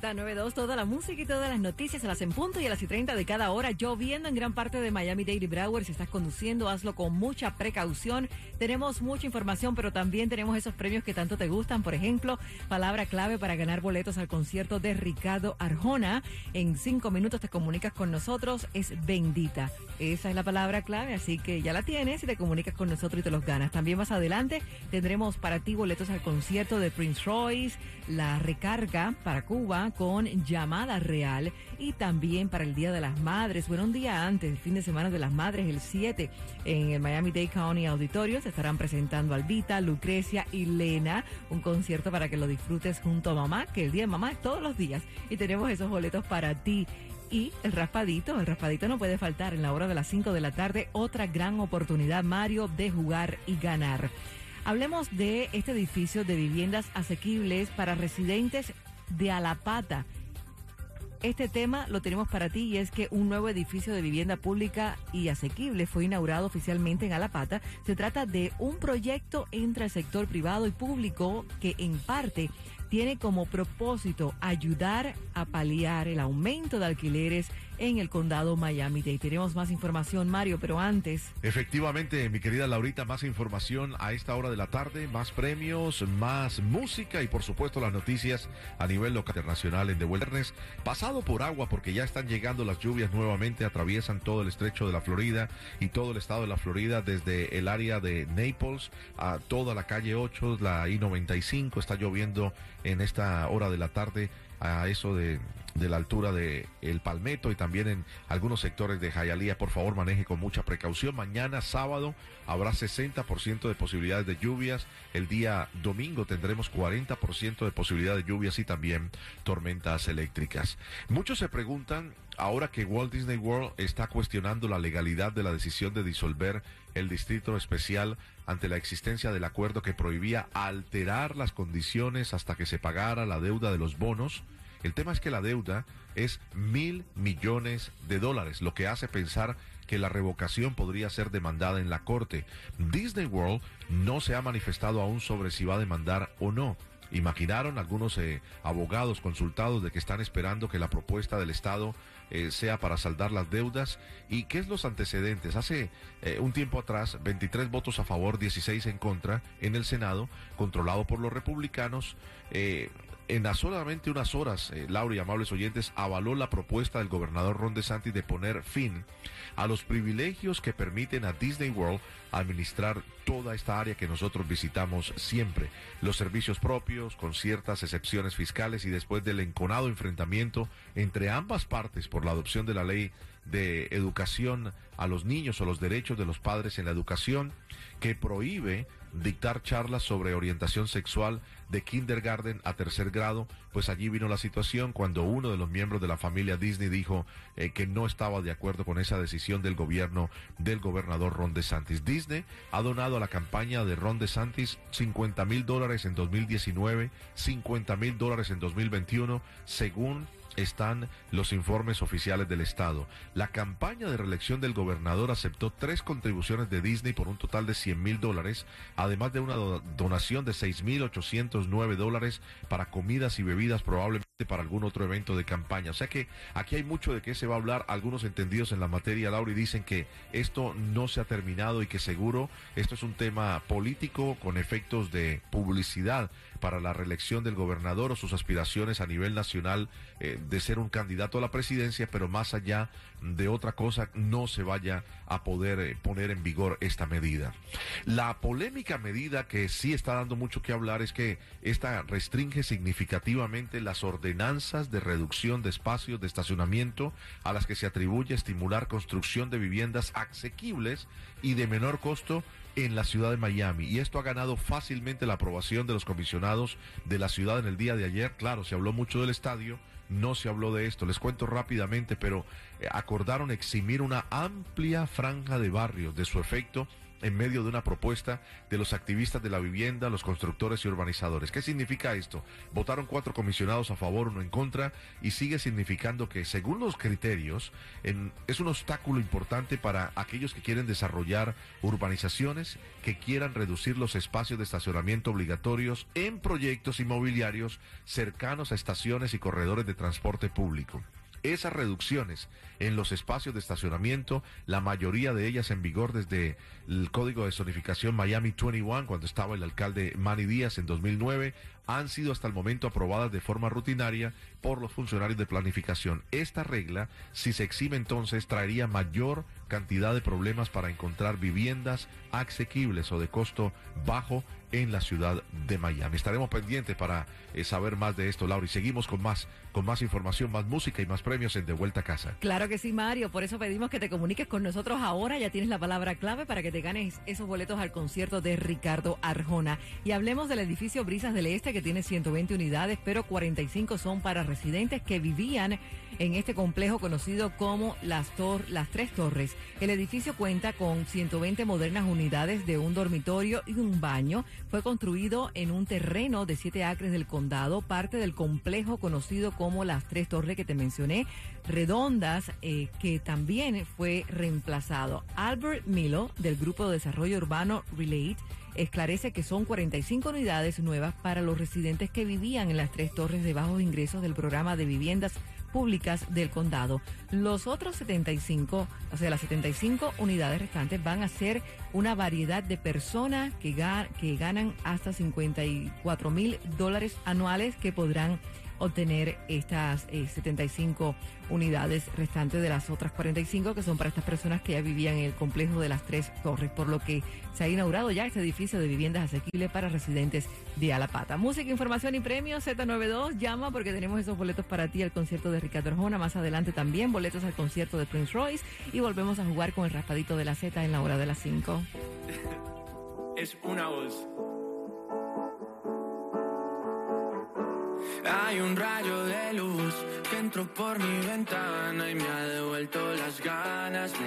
Z92, toda la música y todas las noticias a las en punto y a las y 30 de cada hora, lloviendo en gran parte de Miami Daily Broward. Si estás conduciendo, hazlo con mucha precaución. Tenemos mucha información, pero también tenemos esos premios que tanto te gustan. Por ejemplo, palabra clave para ganar boletos al concierto de Ricardo Arjona. En cinco minutos te comunicas con nosotros, es bendita. Esa es la palabra clave, así que ya la tienes y te comunicas con nosotros y te los ganas. También más adelante tendremos para ti boletos al concierto de Prince Royce, la recarga para Cuba con llamada real y también para el Día de las Madres. Bueno, un día antes, el fin de semana de las Madres, el 7, en el Miami-Dade County Auditorio, se estarán presentando Albita, Lucrecia y Lena, un concierto para que lo disfrutes junto a mamá, que el Día de Mamá es todos los días. Y tenemos esos boletos para ti y el raspadito, el raspadito no puede faltar en la hora de las 5 de la tarde, otra gran oportunidad, Mario, de jugar y ganar. Hablemos de este edificio de viviendas asequibles para residentes de Alapata. Este tema lo tenemos para ti y es que un nuevo edificio de vivienda pública y asequible fue inaugurado oficialmente en Alapata. Se trata de un proyecto entre el sector privado y público que en parte tiene como propósito ayudar a paliar el aumento de alquileres en el condado Miami-Dade. Tenemos más información, Mario, pero antes. Efectivamente, mi querida Laurita, más información a esta hora de la tarde, más premios, más música y por supuesto las noticias a nivel local internacional en The Wilderness. Pasado por agua porque ya están llegando las lluvias nuevamente, atraviesan todo el estrecho de la Florida y todo el estado de la Florida desde el área de Naples a toda la calle 8, la I-95, está lloviendo en esta hora de la tarde a eso de de la altura de El Palmetto y también en algunos sectores de Jayalía. Por favor, maneje con mucha precaución. Mañana sábado habrá 60% de posibilidades de lluvias. El día domingo tendremos 40% de posibilidad de lluvias y también tormentas eléctricas. Muchos se preguntan, ahora que Walt Disney World está cuestionando la legalidad de la decisión de disolver el distrito especial ante la existencia del acuerdo que prohibía alterar las condiciones hasta que se pagara la deuda de los bonos, el tema es que la deuda es mil millones de dólares, lo que hace pensar que la revocación podría ser demandada en la corte. Disney World no se ha manifestado aún sobre si va a demandar o no. Imaginaron algunos eh, abogados consultados de que están esperando que la propuesta del Estado eh, sea para saldar las deudas. ¿Y qué es los antecedentes? Hace eh, un tiempo atrás, 23 votos a favor, 16 en contra en el Senado, controlado por los republicanos en solamente unas horas, eh, Laura y amables oyentes, avaló la propuesta del gobernador Ron DeSantis de poner fin a los privilegios que permiten a Disney World administrar toda esta área que nosotros visitamos siempre. Los servicios propios, con ciertas excepciones fiscales y después del enconado enfrentamiento entre ambas partes por la adopción de la ley de educación a los niños o los derechos de los padres en la educación, que prohíbe dictar charlas sobre orientación sexual de kindergarten a tercer grado, pues allí vino la situación cuando uno de los miembros de la familia Disney dijo eh, que no estaba de acuerdo con esa decisión del gobierno del gobernador Ron DeSantis. Disney ha donado a la campaña de Ron DeSantis 50 mil dólares en 2019, 50 mil dólares en 2021, según están los informes oficiales del Estado. La campaña de reelección del gobernador aceptó tres contribuciones de Disney por un total de 100 mil dólares, además de una donación de 6 mil 809 dólares para comidas y bebidas, probablemente para algún otro evento de campaña. O sea que aquí hay mucho de qué se va a hablar. Algunos entendidos en la materia, Laura, y dicen que esto no se ha terminado y que seguro esto es un tema político con efectos de publicidad para la reelección del gobernador o sus aspiraciones a nivel nacional eh, de ser un candidato a la presidencia, pero más allá de otra cosa no se vaya a poder eh, poner en vigor esta medida. La polémica medida que sí está dando mucho que hablar es que esta restringe significativamente las ordenanzas de reducción de espacios de estacionamiento a las que se atribuye estimular construcción de viviendas asequibles y de menor costo en la ciudad de Miami. Y esto ha ganado fácilmente la aprobación de los comisionados de la ciudad en el día de ayer. Claro, se habló mucho del estadio, no se habló de esto. Les cuento rápidamente, pero eh, acordaron eximir una amplia franja de barrios de su efecto en medio de una propuesta de los activistas de la vivienda, los constructores y urbanizadores. ¿Qué significa esto? Votaron cuatro comisionados a favor, uno en contra, y sigue significando que, según los criterios, es un obstáculo importante para aquellos que quieren desarrollar urbanizaciones, que quieran reducir los espacios de estacionamiento obligatorios en proyectos inmobiliarios cercanos a estaciones y corredores de transporte público. Esas reducciones en los espacios de estacionamiento, la mayoría de ellas en vigor desde el código de zonificación Miami 21, cuando estaba el alcalde Manny Díaz en 2009, han sido hasta el momento aprobadas de forma rutinaria por los funcionarios de planificación. Esta regla, si se exhibe entonces, traería mayor cantidad de problemas para encontrar viviendas asequibles o de costo bajo en la ciudad de Miami. Estaremos pendientes para eh, saber más de esto, Laura, y seguimos con más, con más información, más música y más premios en De Vuelta a Casa. Claro que sí, Mario, por eso pedimos que te comuniques con nosotros ahora, ya tienes la palabra clave para que te ganes esos boletos al concierto de Ricardo Arjona. Y hablemos del edificio Brisas del Este que tiene 120 unidades, pero 45 son para residentes que vivían en este complejo conocido como las, las Tres Torres. El edificio cuenta con 120 modernas unidades de un dormitorio y un baño. Fue construido en un terreno de 7 acres del condado, parte del complejo conocido como las Tres Torres que te mencioné, redondas, eh, que también fue reemplazado. Albert Milo, del Grupo de Desarrollo Urbano Relate, esclarece que son 45 unidades nuevas para los residentes que vivían en las tres torres de bajos ingresos del programa de viviendas públicas del condado. Los otros 75, o sea, las 75 unidades restantes van a ser una variedad de personas que, ganan hasta 54 mil dólares anuales que podrán obtener estas 75 eh, unidades restantes de las otras 45 que son para estas personas que ya vivían en el complejo de las tres torres, por lo que se ha inaugurado ya este edificio de viviendas asequibles para residentes de Alapata. Música, información y premios Z92, llama porque tenemos esos boletos para ti al concierto de Ricardo Arjona, más adelante también boletos al concierto de Prince Royce y volvemos a jugar con el raspadito de la Z en la hora de las 5. Es una voz. Hay un rayo de luz que entró por mi ventana y me ha devuelto las ganas. Me